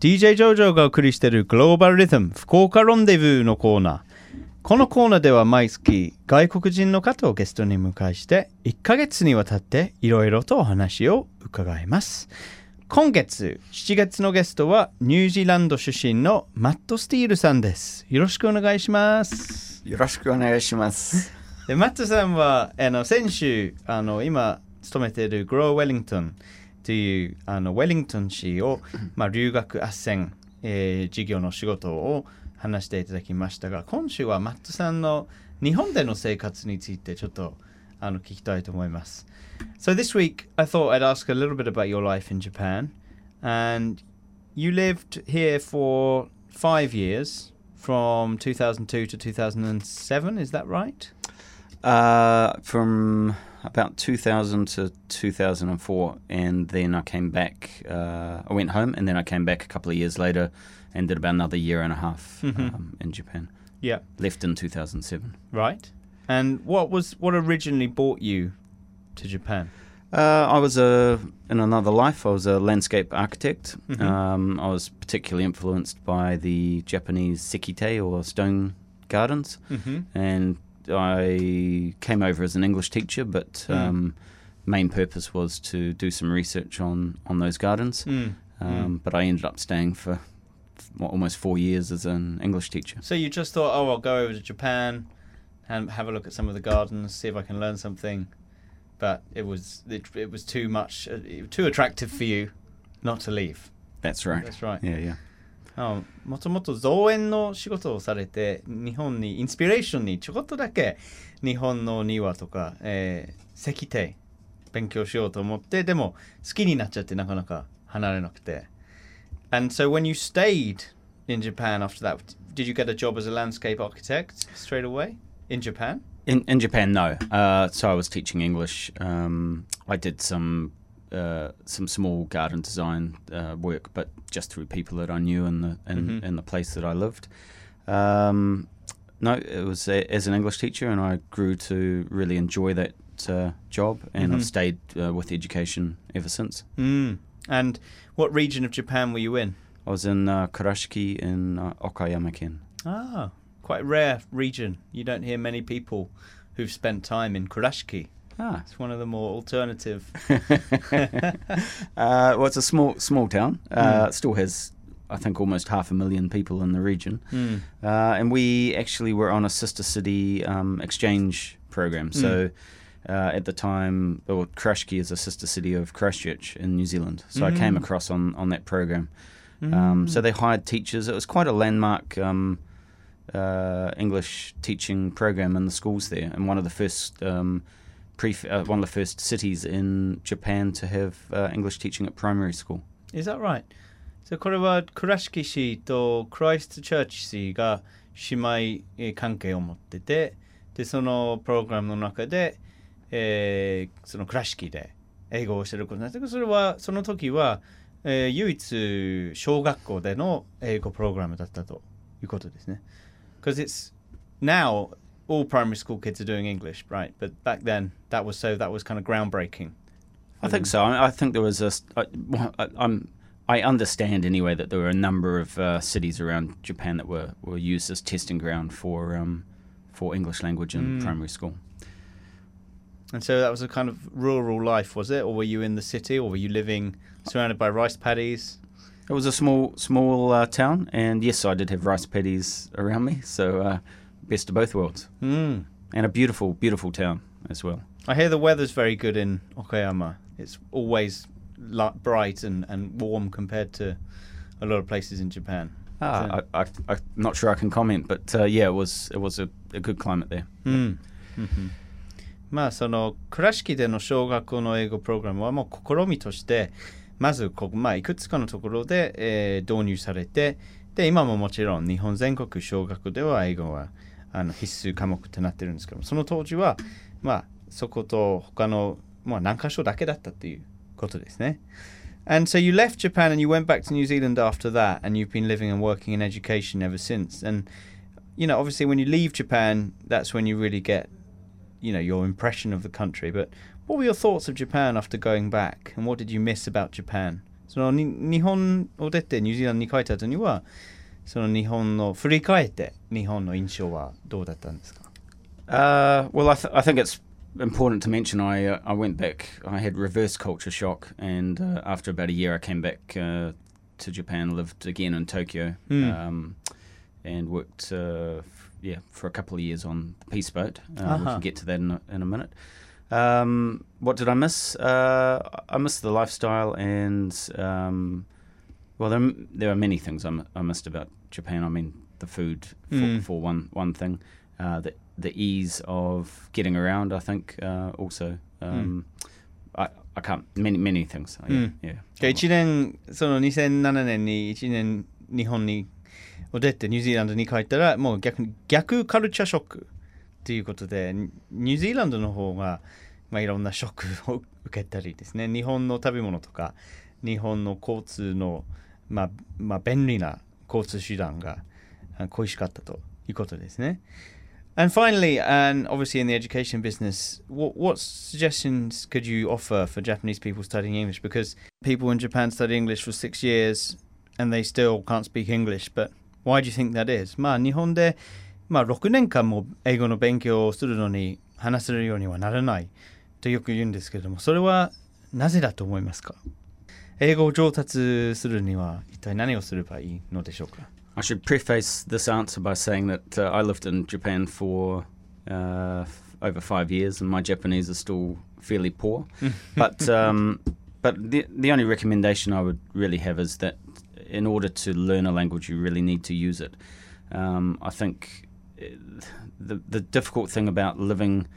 DJ ジョジョがお送りしているグローバルリズム福岡ロンデブーのコーナー。このコーナーでは毎月外国人の方をゲストに迎えして1ヶ月にわたっていろいろとお話を伺います。今月7月のゲストはニュージーランド出身のマット・スティールさんです。よろしくお願いします。よろしくお願いします。でマットさんはあの先週あの今勤めているグロー・ウェリントンというあのウェリントン市を、まあ、留学斡旋、えー事業の仕事を話していただきましたが今週はマットさんの日本での生活についてちょっとあの聞きたいと思います。So this week I thought I'd ask a little bit about your life in Japan and you lived here for five years from 2002 to 2007 is that right? Uh, from about 2000 to 2004, and then I came back. Uh, I went home, and then I came back a couple of years later and did about another year and a half Mhm. um, in Japan. Yeah. Left in 2007. Right. And what was what originally brought you to Japan? Uh, I was a in another life. I was a landscape architect. Mhm. Um, I was particularly influenced by the Japanese sekitei or stone gardens. Mm-hmm. and I came over as an English teacher, but Mm. um, main purpose was to do some research on on those gardens. Mm. Um, But I ended up staying for what, almost four years as an English teacher. So you just thought, oh, I'll go over to Japan and have a look at some of the gardens, see if I can learn something. But it was it, it was too much, uh, too attractive for you not to leave. That's right. That's right. Yeah, yeah. あもともと造園の仕事をされて日本にインスピレーションにちょこっとだけ日本の庭とか、えー石庭勉強しようと思ってでも好きになっちゃってなかなか離れなくて And so when you stayed in Japan after that did you get a job as a landscape architect straight away in Japan? In in Japan, no. Uh, so I was teaching English. Um, I did some uh, some small garden design uh, work, but just through people that I knew in the in, Mhm. in the place that I lived. Um, no, it was a, as an English teacher, and I grew to really enjoy that uh, job, and Mhm. I've stayed uh, with education ever since. Mm. And what region of Japan were you in? I was in uh, Kurashiki in uh, Okayama-ken. Ah, quite rare region. You don't hear many people who've spent time in Kurashiki. Ah. It's one of the more alternative. uh, well, it's a small small town. Uh, Mm. It still has, I think, almost half a million people in the region. Mm. Uh, and we actually were on a sister city um, exchange program. So uh, at the time, well, Kurashiki is a sister city of Christchurch in New Zealand. So I came Mm. across on, on that program. Um, so they hired teachers. It was quite a landmark um, uh, English teaching program in the schools there, and one of the first. Um, uh, one of the first cities in Japan to have uh, English teaching at primary school. Is that right? So これは倉敷市とクライストチャーチ市が姉妹関係を持っててでそのプログラムの中で、えーその倉敷で英語をしてることになってそれはその時は、えー唯一小学校での英語プログラムだったということですね。Because it's now all primary school kids are doing English, right? But back then that was so that was kind of groundbreaking. I think so. I, I think there was a. I, I'm. I understand anyway that there were a number of uh, cities around Japan that were, were used as testing ground for um, for English language in Mm. primary school. And so that was a kind of rural life, was it? Or were you in the city, or were you living surrounded by rice paddies? It was a small small uh, town, and yes, I did have rice paddies around me. So uh, best of both worlds, Mm. and a beautiful beautiful town as well. I hear the weather's very good in Okayama. It's always li- bright and, and warm compared to a lot of places in Japan. Ah, I, I, I'm not sure I can comment, but uh, yeah, it was it was a, a good climate there. うん。まあその倉敷での小学校の英語プログラムはもう試みとしてまずこ、まあ、いくつかのところで、えー導入されてで今ももちろん日本全国小学では英語は あの必須科目ってなってるんですけどもその当時はまあそこと他の、まあ、何箇所だけだったっていうことですね。And so you left Japan and you went back to New Zealand after that, and you've been living and working in education ever since. And you know, obviously, when you leave Japan, that's when you really get, you know, your impression of the country. But what were your thoughts of Japan after going back, and what did you miss about Japan そのに日本を出てニュージーランドに帰った後には その日本の振り返って日本の印象はどうだったんですか Uh, well, I, th- I think it's important to mention. I uh, I went back. I had reverse culture shock, and uh, after about a year, I came back uh, to Japan. Lived again in Tokyo, Mm. um, and worked. Uh, f- yeah, for a couple of years on the Peace Boat. Uh, We Uh-huh. can get to that in a, in a minute. Um, what did I miss? Uh, I missed the lifestyle, and um, well, there, there are many things I, m- I missed about Japan. I mean, the food for, Mm. for one one thing, uh, the the ease of getting around. I think uh, also. Um, I I can't many many things. Yeah, Mm. yeah. じゃあ1年その2007年に1年日本にを出てニュージーランドに帰ったらもう逆に逆カルチャーショックということでニニュージーランドの方が、まあ、いろんなショックを受けたりですね日本の食べ物とか日本の交通の、まあまあ、便利な交通手段があ恋しかったということですね。And finally, and obviously in the education business, what, what suggestions could you offer for Japanese people studying English? Because people in Japan study English for six years and they still can't speak English. But why do you think that is? まあ日本で、まあ、6年間も英語の勉強をするのに話せるようにはならないとよく言うんですけれども、それはなぜだと思いますか 英語を上達するには一体何をすればいいのでしょうか I should preface this answer by saying that uh, I lived in Japan for uh, f- over five years, and my Japanese is still fairly poor. but um, but the the only recommendation I would really have is that in order to learn a language, you really need to use it. Um, I think uh, the the difficult thing about living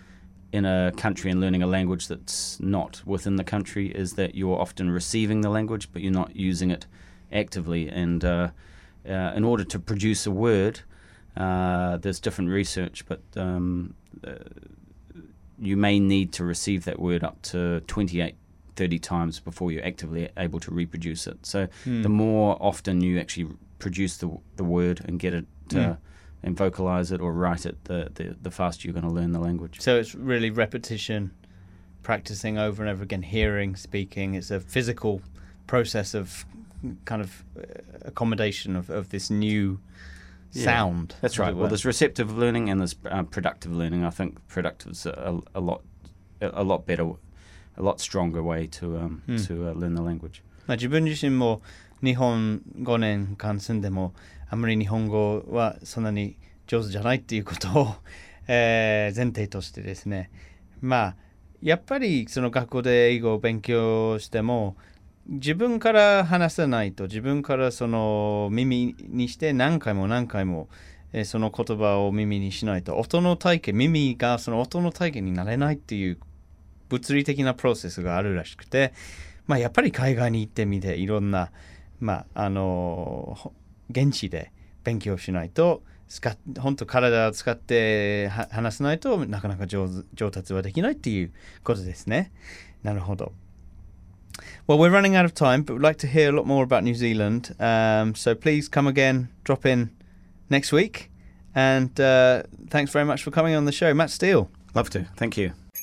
in a country and learning a language that's not within the country is that you're often receiving the language, but you're not using it actively. And uh, uh, in order to produce a word, uh, there's different research, but um, uh, you may need to receive that word up to 28, 30 times before you're actively able to reproduce it. So the more often you actually produce the, the word and get it Mm and vocalize it or write it, the, the, the faster you're going to learn the language. So it's really repetition, practicing over and over again, hearing, speaking. It's a physical process of kind of uh, accommodation of, of this new Yeah, sound. That's as right. it Well, were. there's receptive learning and there's uh, productive learning. I think productive's a, a, a lot, a, a lot better, a lot stronger way to um, Hmm. to uh, learn the language. まあ自分自身も 日本5年間住んでもあまり日本語はそんなに上手じゃないっていうことを、えー前提としてですね。まあやっぱりその学校で英語を勉強しても自分から話さないと自分からその耳にして何回も何回も、その言葉を耳にしないと音の体験耳がその音の体験になれないっていう物理的なプロセスがあるらしくて、まあ、やっぱり海外に行ってみていろんな、まあ、あのほ現地で勉強しないと使っ本当体を使っては話さないとなかなか上手上達はできないっていうことですね。なるほど。Well, we're running out of time, but we'd like to hear a lot more about New Zealand. Um, so please come again, drop in next week. And uh, thanks very much for coming on the show, Matt Steele. Love to. Thank you.